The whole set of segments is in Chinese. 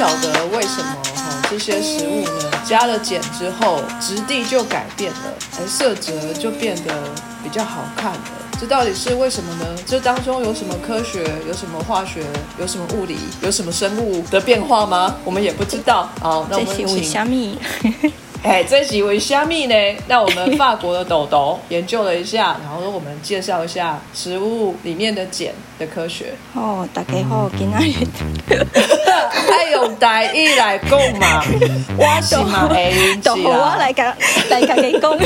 晓得为什么哈这些食物呢加了碱之后质地就改变了，而色泽就变得比较好看了。这到底是为什么呢？这当中有什么科学、有什么化学、有什么物理、有什么生物的变化吗？我们也不知道。好，那我们请虾米？哎，这集为虾米呢？那我们法国的豆豆研究了一下，然后我们介绍一下食物里面的碱的科学。哦，大家好，爱用台语来讲嘛，我是嘛会运都我。来讲来讲给公。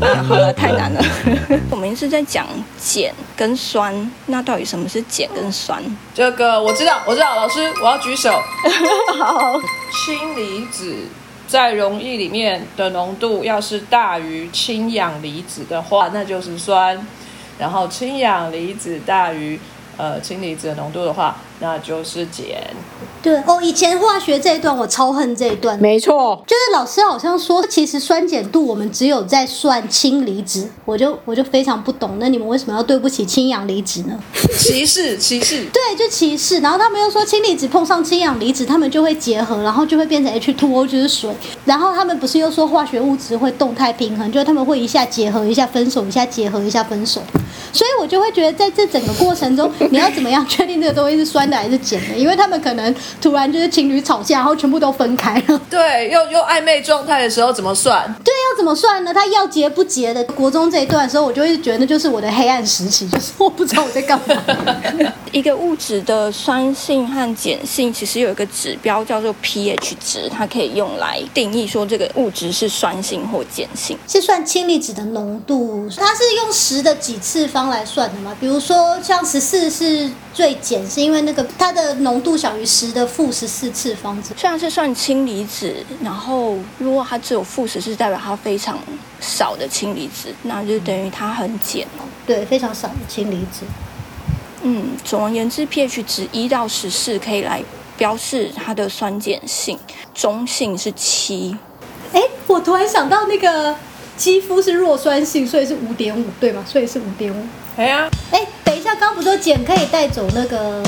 啊，好了，太难了。我们是在讲碱跟酸，那到底什么是碱跟酸？这个我知道，我知道，老师我要举手。好，氢离子在溶液里面的浓度要是大于氢氧离子的话，那就是酸；然后氢氧离子大于呃氢离子的浓度的话，那就是碱。对哦，以前化学这一段我超恨这一段，没错，就是老师好像说，其实酸碱度我们只有在算氢离子，我就我就非常不懂，那你们为什么要对不起氢氧离子呢？歧视，歧视。对，就歧视。然后他们又说氢离子碰上氢氧离子，它们就会结合，然后就会变成 H2O，就是水。然后他们不是又说化学物质会动态平衡，就是他们会一下结合，一下分手，一下结合，一下分手。所以我就会觉得，在这整个过程中，你要怎么样确定这个东西是酸的还是碱的？因为他们可能突然就是情侣吵架，然后全部都分开了。对，又又暧昧状态的时候怎么算？对，要怎么算呢？他要结不结的？国中这一段的时候，我就一直觉得那就是我的黑暗时期，就是我不知道我在干嘛。一个物质的酸性和碱性其实有一个指标叫做 pH 值，它可以用来定义说这个物质是酸性或碱性。是算氢离子的浓度，它是用十的几次方来算的嘛？比如说像十四是最碱，是因为那个它的浓度小于十的负十四次方之。虽然是算氢离子，然后如果它只有负十，是代表它非常少的氢离子，那就等于它很碱。对，非常少的氢离子。嗯，总而言之，pH 值一到十四可以来标示它的酸碱性，中性是七。哎，我突然想到那个肌肤是弱酸性，所以是五点五，对吗？所以是五点五。哎呀，哎，等一下，刚刚不是说碱可以带走那个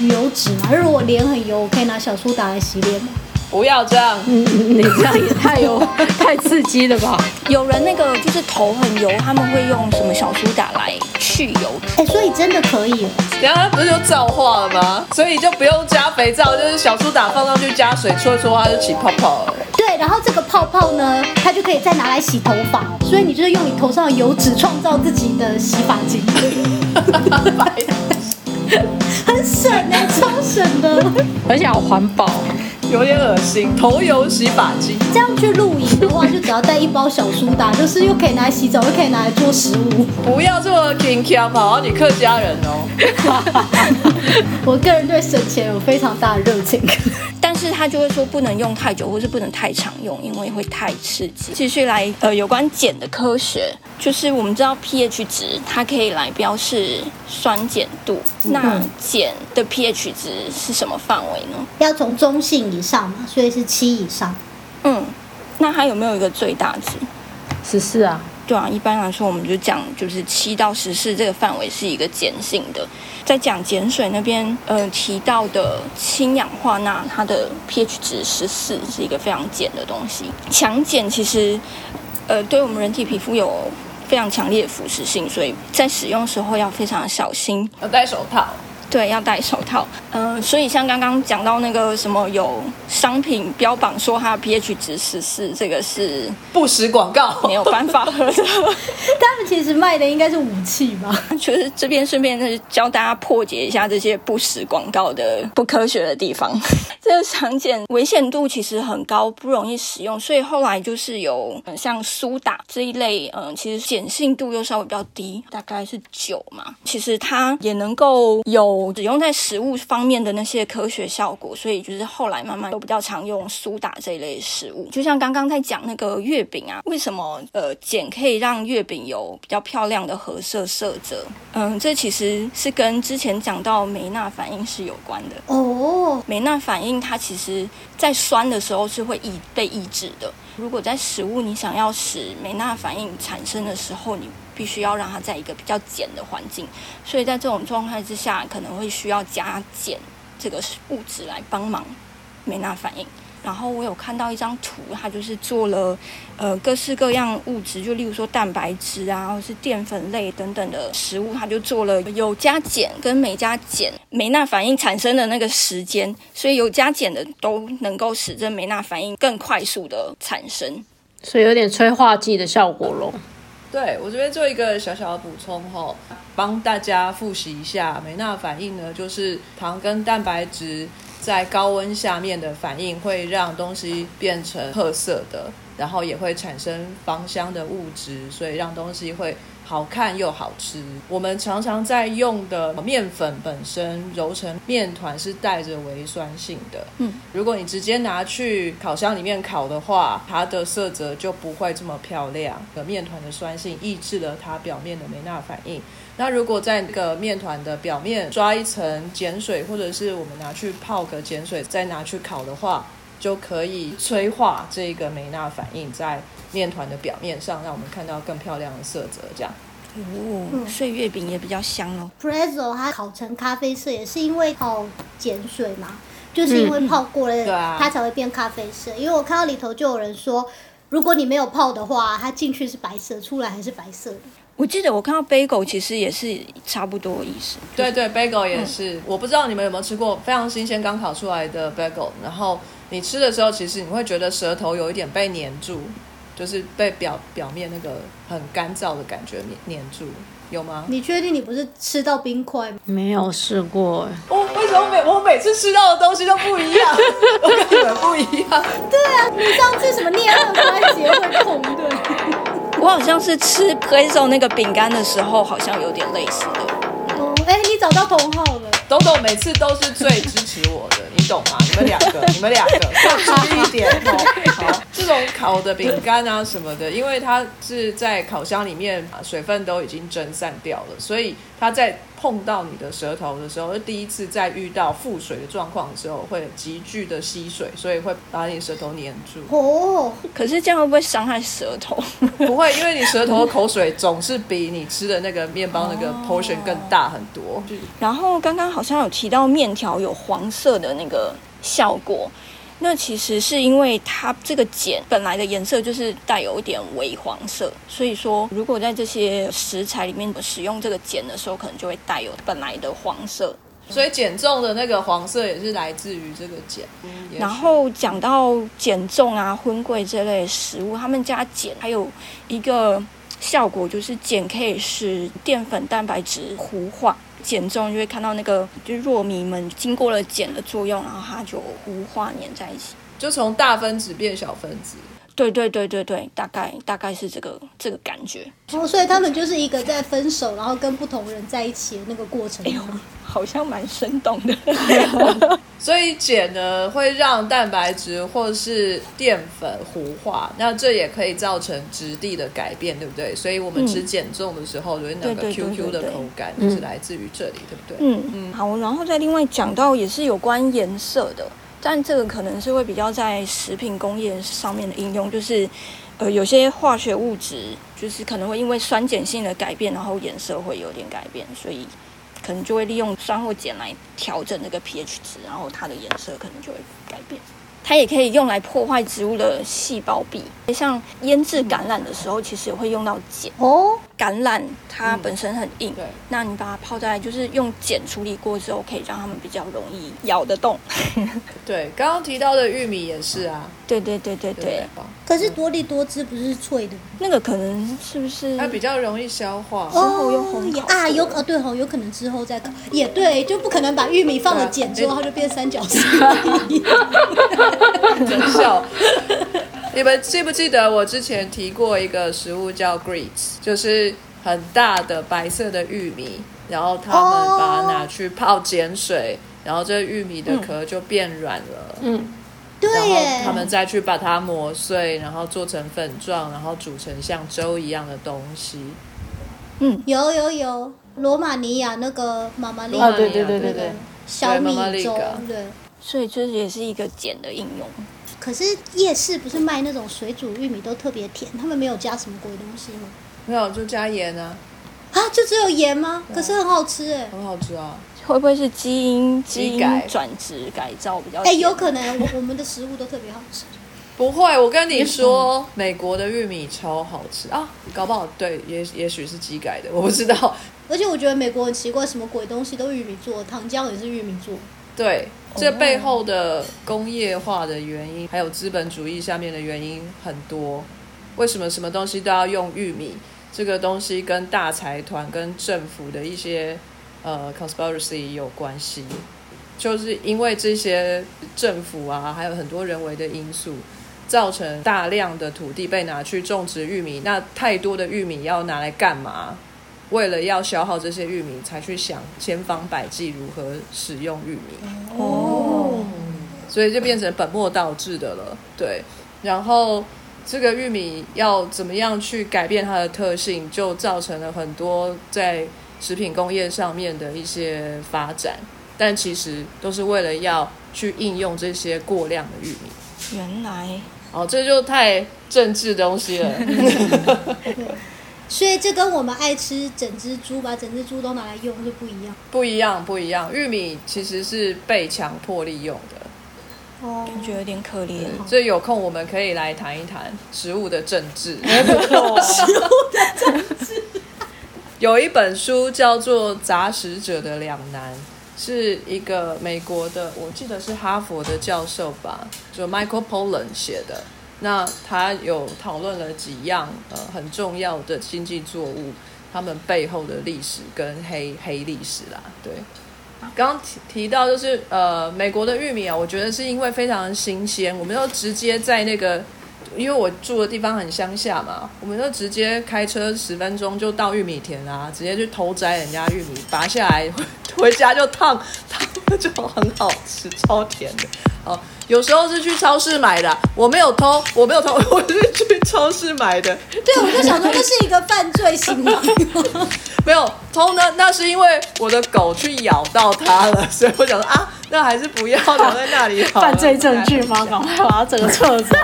油脂吗？如果我脸很油，我可以拿小苏打来洗脸吗？不要这样。嗯你这样也太有 太刺激了吧？有人那个就是头很油，他们会用什么小苏打来去油？哎，所以真的可以哦。等一下它不是就皂化了吗？所以就不用加肥皂，就是小苏打放上去加水搓一搓，它就起泡泡了。对，然后这个泡泡呢，它就可以再拿来洗头发，所以你就是用你头上的油脂创造自己的洗发精，很省哎、超省的。而且好环保，有点恶心，头油洗发精。这样去露营的话，就只要带一包小苏打，就是又可以拿来洗澡，又可以拿来做食物。不要这么 king a 好好你客家人哦。我个人对省钱有非常大的热情。但是他就会说不能用太久，或是不能太常用，因为会太刺激。继续来，呃，有关碱的科学，就是我们知道 pH 值，它可以来标示酸碱度。那碱的 pH 值是什么范围呢？要从中性以上嘛，所以是七以上。嗯，那它有没有一个最大值？十四啊，对啊，一般来说我们就讲就是七到十四这个范围是一个碱性的。在讲碱水那边，呃，提到的氢氧化钠，它的 pH 值十四是一个非常碱的东西。强碱其实，呃，对我们人体皮肤有非常强烈的腐蚀性，所以在使用的时候要非常小心。要戴手套。对，要戴手套。嗯、所以像刚刚讲到那个什么有商品标榜说它的 pH 值十四，这个是不实广告。没有办法喝的。他们其实卖的应该是武器吧？就是这边顺便是教大家破解一下这些不实广告的不科学的地方。这个常见危险度其实很高，不容易使用，所以后来就是有呃像苏打这一类，嗯、其实碱性度又稍微比较低，大概是九嘛。其实它也能够有我只用在食物方面的那些科学效果，所以就是后来慢慢都比较常用苏打这一类食物。就像刚刚在讲那个月饼啊，为什么呃碱可以让月饼有比较漂亮的褐色色泽？嗯，这其实是跟之前讲到梅纳反应是有关的。哦，梅纳反应它其实在酸的时候是会抑被抑制的。如果在食物你想要使美纳反应产生的时候，你必须要让它在一个比较碱的环境，所以在这种状态之下，可能会需要加碱这个物质来帮忙。美纳反应。然后我有看到一张图，它就是做了呃各式各样物质，就例如说蛋白质啊，或是淀粉类等等的食物，它就做了有加减跟没加减梅纳反应产生的那个时间，所以有加减的都能够使这梅纳反应更快速的产生。所以有点催化剂的效果咯。对我这边做一个小小的补充哈，帮大家复习一下梅纳反应呢，就是糖跟蛋白质在高温下面的反应会让东西变成褐色的，然后也会产生芳香的物质，所以让东西会好看又好吃。我们常常在用的面粉本身揉成面团是带着微酸性的，嗯，如果你直接拿去烤箱里面烤的话，它的色泽就不会这么漂亮。的面团的酸性抑制了它表面的梅纳反应。那如果在那个面团的表面抓一层碱水，或者是我们拿去泡个碱水，再拿去烤的话，就可以催化这个梅纳反应在面团的表面上，让我们看到更漂亮的色泽。这样，哦，所以月饼也比较香哦。Prezzo 它烤成咖啡色也是因为泡碱水嘛，就是因为泡过了，它才会变咖啡色。因为我看到里头就有人说，如果你没有泡的话，它进去是白色，出来还是白色的。我记得我看到 bagel 其实也是差不多的意思。对对，bagel 也是。我不知道你们有没有吃过非常新鲜刚烤出来的 bagel，然后你吃的时候，其实你会觉得舌头有一点被粘住，就是被表表面那个很干燥的感觉粘粘住，有吗？你确定你不是吃到冰块吗？没有试过哎，我为什么每我每次吃到的东西都不一样？我跟你们不一样。对啊你上次什么颞颌关节会痛对？我好像是吃 Prezzo 那个饼干的时候，好像有点类似的。哦，哎、你找到同号了。董董每次都是最支持我的，你懂吗？你们两个，你们两个要注意一点哦。好，这种烤的饼干啊什么的，因为它是在烤箱里面，水分都已经蒸散掉了，所以它在碰到你的舌头的时候，第一次在遇到腹水的状况的时候，会急剧的吸水，所以会把你舌头黏住。哦，可是这样会不会伤害舌头？不会，因为你舌头的口水总是比你吃的那个面包那个 portion 更大很多。然后刚刚好像有提到面条有黄色的那个效果，那其实是因为它这个碱本来的颜色就是带有一点微黄色，所以说如果在这些食材里面使用这个碱的时候，可能就会带有本来的黄色。所以减重的那个黄色也是来自于这个碱。嗯然后讲到减重啊、荤桂这类食物，他们加碱还有一个效果，就是碱可以使淀粉蛋白质糊化。减重就会看到那个，就是糯米们经过了碱的作用，然后它就无化粘在一起。就从大分子变小分子。对对对对对，大概大概是这个这个感觉，哦，所以他们就是一个在分手，然后跟不同人在一起的那个过程吗。好像蛮生动的。所以碱呢会让蛋白质或是淀粉糊化，那这也可以造成质地的改变，对不对？所以我们吃减重的时候，就是那个 QQ 的口感就是来自于这里，对不对？嗯嗯，好，然后再另外讲到也是有关颜色的，但这个可能是会比较在食品工业上面的应用，就是呃有些化学物质就是可能会因为酸碱性的改变，然后颜色会有点改变，所以可能就会利用酸或碱来调整那个 pH 值，然后它的颜色可能就会改变。它也可以用来破坏植物的细胞壁，像腌制橄榄的时候，其实也会用到碱。哦，橄榄它本身很硬，对那你把它泡在就是用碱处理过之后，可以让它们比较容易咬得动。对，刚刚提到的玉米也是啊，对对对对对对，可是多利多汁不是脆的？那个可能是不是它比较容易消化。后又烘烤也啊，有过哦对哦，有可能之后再烤，也对，就不可能把玉米放了碱之后，它就变三角形。真笑。你们记不记得我之前提过一个食物叫 grits，就是很大的白色的玉米，然后他们把它拿去泡碱水，然后这玉米的壳就变软了。嗯，对然后，他们再去把它磨碎，然后做成粉状，然后煮成像粥一样的东西。嗯有有有，罗马尼亚那个妈妈丽罗马尼亚对对对对对小米粥，对。所以这也是一个碱的应用。可是夜市不是卖那种水煮玉米都特别甜，他们没有加什么鬼东西吗？没有，就加盐啊，啊，就只有盐吗？可是很好吃哎。很好吃啊。会不会是基因基因转植改造比较哎、简有可能我我们的食物都特别好吃。不会，我跟你说，美国的玉米超好吃啊，搞不好对，也也许是机改的，我不知道。而且我觉得美国很奇怪，什么鬼东西都玉米做，糖浆也是玉米做。对，这背后的工业化的原因，还有资本主义下面的原因很多。为什么什么东西都要用玉米？这个东西跟大财团、跟政府的一些呃 conspiracy 有关系，就是因为这些政府啊，还有很多人为的因素，造成大量的土地被拿去种植玉米。那太多的玉米要拿来干嘛？为了要消耗这些玉米，才去想千方百计如何使用玉米。所以就变成本末倒置的了。对，然后这个玉米要怎么样去改变它的特性，就造成了很多在食品工业上面的一些发展，但其实都是为了要去应用这些过量的玉米。原来哦，这就太政治东西了。所以这跟我们爱吃整只猪，把整只猪都拿来用是不一样。不一样，不一样。玉米其实是被强迫利用的。哦，感觉有点可怜。所以有空我们可以来谈一谈食物的政治。有一本书叫做《杂食者的两难》，是一个美国的，我记得是哈佛的教授吧，就 Michael Pollan 写的。那他有讨论了几样呃很重要的经济作物，他们背后的历史跟黑黑历史啦，对。刚提提到就是呃美国的玉米啊，我觉得是因为非常新鲜，我们就直接在那个，因为我住的地方很乡下嘛，我们就直接开车十分钟就到玉米田啊，直接去偷摘人家玉米，拔下来回 家就烫，烫 就很好吃，超甜的。哦，有时候是去超市买的，我没有偷，我没有偷，我是去超市买的。对，我就想说这是一个犯罪行为。没有偷呢，那是因为我的狗去咬到它了，所以我想说啊，那还是不要留在那里好。犯罪证据吗？赶快把它整个撤走。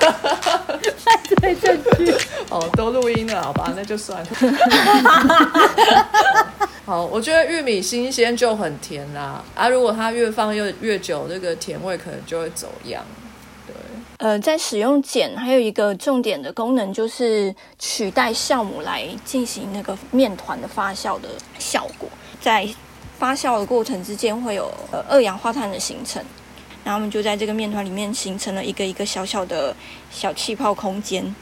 犯罪证据。哦，都录音了，好吧，那就算了。好，我觉得玉米新鲜就很甜啦，啊，如果它越放越越久，这个甜味可能就会走样。对，呃，在使用碱还有一个重点的功能，就是取代酵母来进行那个面团的发酵的效果。在发酵的过程之间，会有呃二氧化碳的形成，然后我们就在这个面团里面形成了一个一个小小的小气泡空间。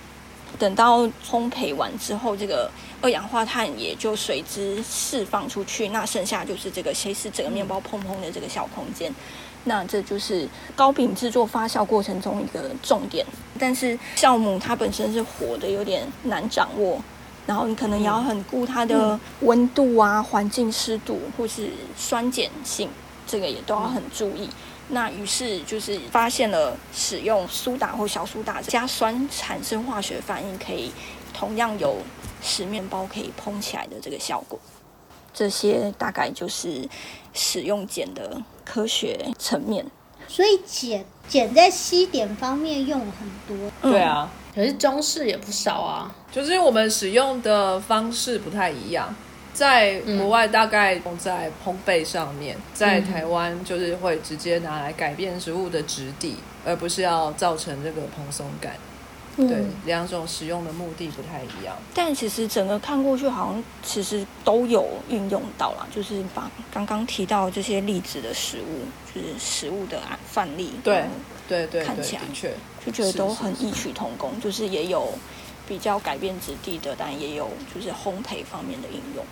等到烘焙完之后，这个二氧化碳也就随之释放出去，那剩下就是这个谁是整个面包蓬蓬的这个小空间。那这就是糕饼制作发酵过程中一个重点。但是酵母它本身是活的，有点难掌握。然后你可能也要很顾它的温度啊、环境湿度或是酸碱性，这个也都要很注意。那于是就是发现了使用苏打或小苏打加酸产生化学反应，可以同样有使面包可以蓬起来的这个效果。这些大概就是使用碱的科学层面。所以碱碱在西点方面用了很多。嗯对啊，可是中式也不少啊。就是我们使用的方式不太一样。在国外大概用在烘焙上面，在台湾就是会直接拿来改变食物的质地，而不是要造成这个蓬松感。对，两种使用的目的不太一样。但其实整个看过去，好像其实都有运用到啦，就是把刚刚提到这些例子的食物，就是食物的案范例，对对对对，看起来的确，就觉得都很异曲同工，就是也有比较改变质地的，但也有就是烘焙方面的应用。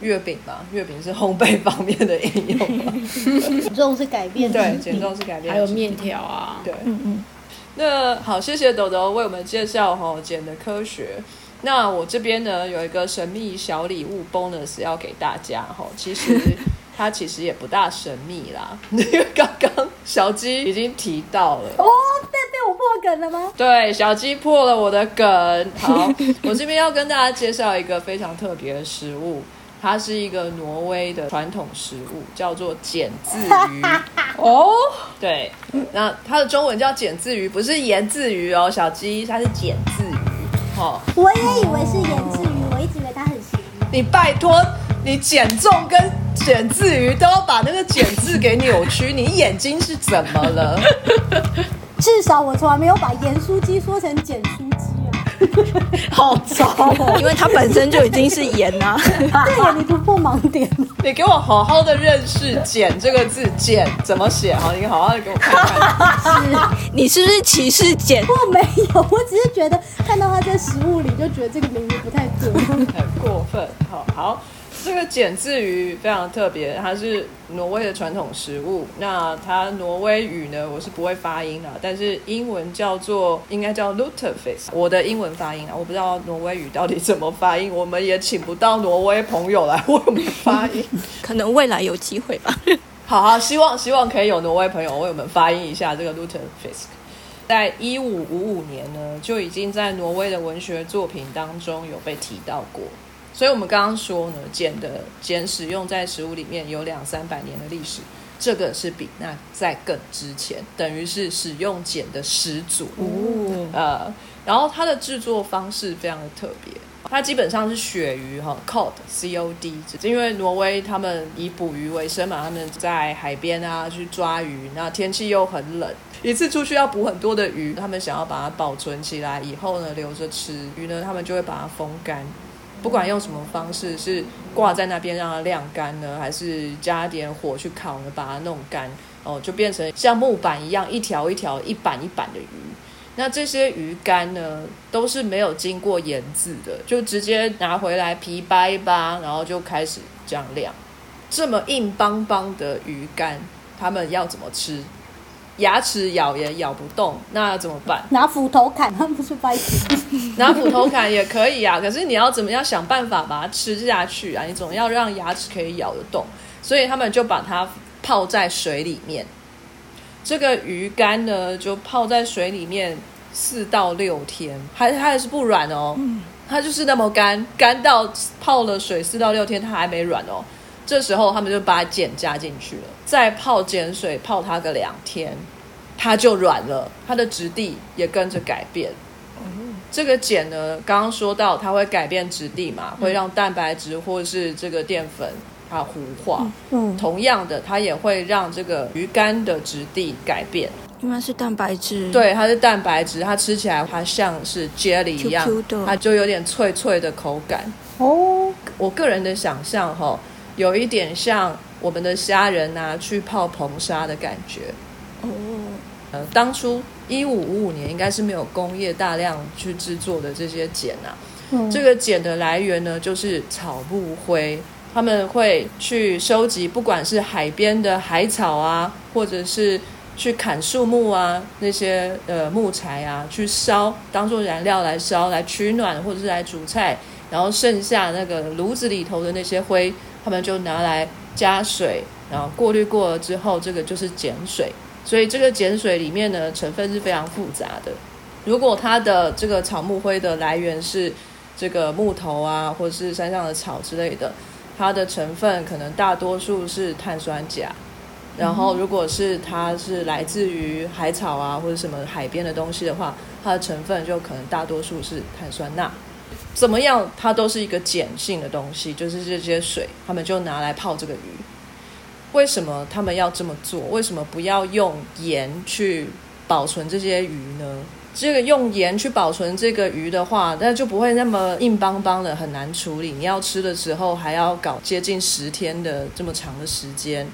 月饼吧，月饼是烘焙方面的应用吧。减重是改变对，减重是改变。还有面。条啊，对，嗯嗯，那好，谢谢豆豆为我们介绍哈减的科学。那我这边呢有一个神秘小礼物 bonus 要给大家哈，其实它其实也不大神秘啦，因为刚刚小鸡已经提到了。哦，被被我破梗了吗？对，小鸡破了我的梗。好，我这边要跟大家介绍一个非常特别的食物，它是一个挪威的传统食物，叫做碱渍鱼。哦，对，那它的中文叫碱渍鱼，不是盐字鱼哦，小鸡，它是碱渍鱼。哦，我也以为是盐字鱼，我一直以为它很咸。你拜托，你减重跟简字鱼都要把那个简字给扭曲，你眼睛是怎么了？至少我从来没有把盐酥鸡说成碱酥鸡啊。好糟哦！因为它本身就已经是盐啊。对呀，你突破盲点了。你给我好好的认识“简”这个字，“简”怎么写？好，你好好的给我看看。是你是不是歧视碱？我没有，我只是觉得看到它在食物里，就觉得这个名字不太对。很过分。好好，这个碱字鱼非常特别，它是挪威的传统食物。那它挪威语呢，我是不会发音的，但是英文叫做应该叫 lutefisk。我的英文发音啊，我不知道挪威语到底怎么发音。我们也请不到挪威朋友来为我们发音。可能未来有机会吧。好好，希望希望可以有挪威朋友为我们发音一下这个 lutefisk。在一五五五年呢，就已经在挪威的文学作品当中有被提到过。所以，我们刚刚说呢，碱的碱使用在食物里面有两三百年的历史，这个是比那在更之前，等于是使用碱的始祖。哦，呃，然后它的制作方式非常的特别，它基本上是鳕鱼哈，cod c o d，因为挪威他们以捕鱼为生嘛，他们在海边啊去抓鱼，那天气又很冷，一次出去要捕很多的鱼，他们想要把它保存起来，以后呢留着吃鱼呢，他们就会把它风干。不管用什么方式，是挂在那边让它晾干呢，还是加点火去烤呢，把它弄干，哦，就变成像木板一样一条一条、一板一板的鱼。那这些鱼干呢，都是没有经过腌制的，就直接拿回来皮扒一扒，然后就开始这样晾。这么硬邦邦的鱼干，他们要怎么吃？牙齿咬也咬不动，那怎么办？拿斧头砍，他们不是掰死。拿斧头砍也可以啊，可是你要怎么样想办法把它吃下去啊？你总要让牙齿可以咬得动，所以他们就把它泡在水里面。这个鱼干呢，就泡在水里面四到六天，还它还是不软哦，它就是那么干，干到泡了水四到六天，它还没软哦。这时候他们就把碱加进去了，再泡碱水泡它个两天，它就软了，它的质地也跟着改变。这个碱呢，刚刚说到它会改变质地嘛，会让蛋白质或者是这个淀粉它糊化。嗯，同样的，它也会让这个鱼干的质地改变。因为它是蛋白质。，对，它是蛋白质，它吃起来它像是 jelly 一样 Q Q 的它就有点脆脆的口感。哦，我个人的想象哈，有一点像我们的虾仁拿去泡硼砂的感觉。哦，呃，当初一五五五年应该是没有工业大量去制作的这些碱啊，嗯这个碱的来源呢，就是草木灰。他们会去收集，不管是海边的海草啊，或者是去砍树木啊，那些呃木材啊，去烧当做燃料来烧，来取暖或者是来煮菜。然后剩下那个炉子里头的那些灰，他们就拿来加水，然后过滤过了之后，这个就是碱水。所以这个碱水里面呢，成分是非常复杂的。如果它的这个草木灰的来源是这个木头啊，或者是山上的草之类的，它的成分可能大多数是碳酸钾。然后，如果是它是来自于海草啊，或者什么海边的东西的话，它的成分就可能大多数是碳酸钠。怎么样，它都是一个碱性的东西，就是这些水，他们就拿来泡这个鱼。为什么他们要这么做？为什么不要用盐去保存这些鱼呢？这个用盐去保存这个鱼的话，那就不会那么硬邦邦的，很难处理。你要吃的时候还要搞接近十天的这么长的时间。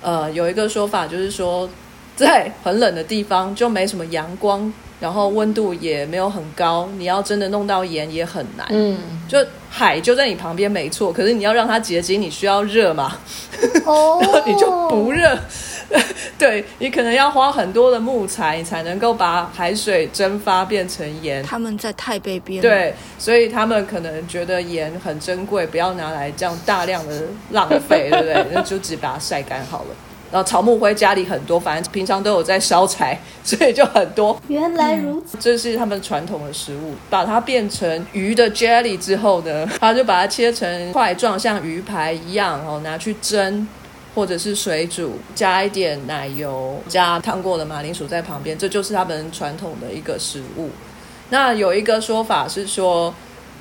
呃，有一个说法就是说，在很冷的地方就没什么阳光，然后温度也没有很高，你要真的弄到盐也很难。嗯，就海就在你旁边没错，可是你要让它结晶，你需要热嘛，哦然后 你就不热，对你可能要花很多的木材，你才能够把海水蒸发变成盐。他们在太北边。，对，所以他们可能觉得盐很珍贵，不要拿来这样大量的浪费，对不对？那就只把它晒干好了。然后草木灰家里很多，反正平常都有在烧柴，所以就很多。原来如此。这是他们传统的食物，把它变成鱼的 jelly 之后呢，他就把它切成块状，像鱼排一样哦，拿去蒸或者是水煮，加一点奶油，加烫过的马铃薯在旁边，这就是他们传统的一个食物。那有一个说法是说，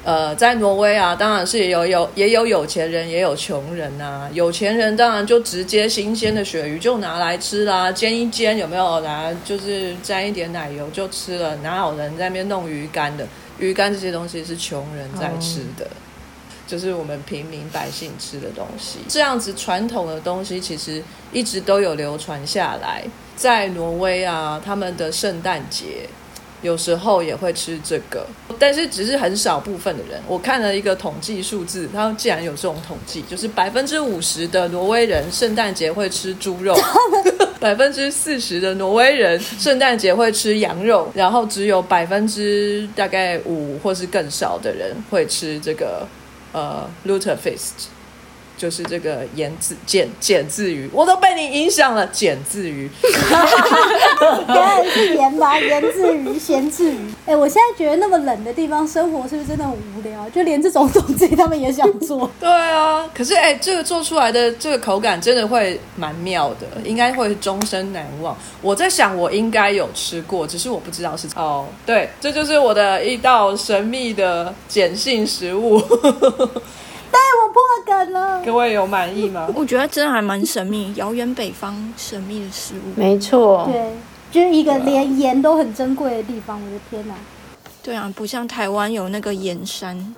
呃，在挪威啊，当然是有有也有有钱人，也有穷人呐、有钱人当然就直接新鲜的鳕鱼就拿来吃啦，煎一煎有没有？拿就是沾一点奶油就吃了，哪有人在那边弄鱼干的？鱼干这些东西是穷人在吃的。就是我们平民百姓吃的东西，这样子传统的东西其实一直都有流传下来。在挪威啊，他们的圣诞节有时候也会吃这个，但是只是很少部分的人。我看了一个统计数字，它竟然有这种统计，就是百分之五十的挪威人圣诞节会吃猪肉，百分之四十的挪威人圣诞节会吃羊肉，然后只有百分之大概五或是更少的人会吃这个呃 lutefisk。就是这个盐字碱碱字鱼，我都被你影响了。碱字鱼，原来是盐吧，盐字鱼、咸字鱼。哎、我现在觉得那么冷的地方生活是不是真的很无聊？就连这种东西他们也想做。对啊，可是哎、这个做出来的这个口感真的会蛮妙的，应该会终身难忘。我在想，我应该有吃过，只是我不知道是哦。对，这就是我的一道神秘的碱性食物。对，我破梗了。各位有满意吗？我觉得真的还蛮神秘，遥远北方神秘的食物。没错，对，就是一个连盐都很珍贵的地方。我的天哪！对啊，不像台湾有那个盐山。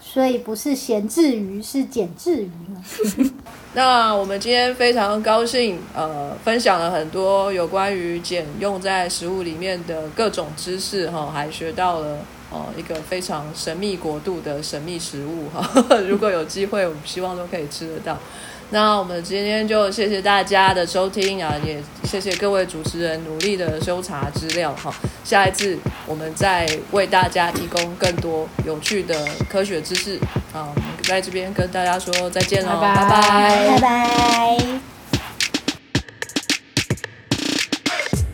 所以不是咸制鱼，是碱制鱼呢。那我们今天非常高兴，呃，分享了很多有关于碱用在食物里面的各种知识哈，还学到了哦、一个非常神秘国度的神秘食物哈。如果有机会，我们希望都可以吃得到。那我们今天就谢谢大家的收听啊，也谢谢各位主持人努力的搜查资料哈。下一次我们再为大家提供更多有趣的科学知识啊。我们在这边跟大家说再见喽，拜拜拜拜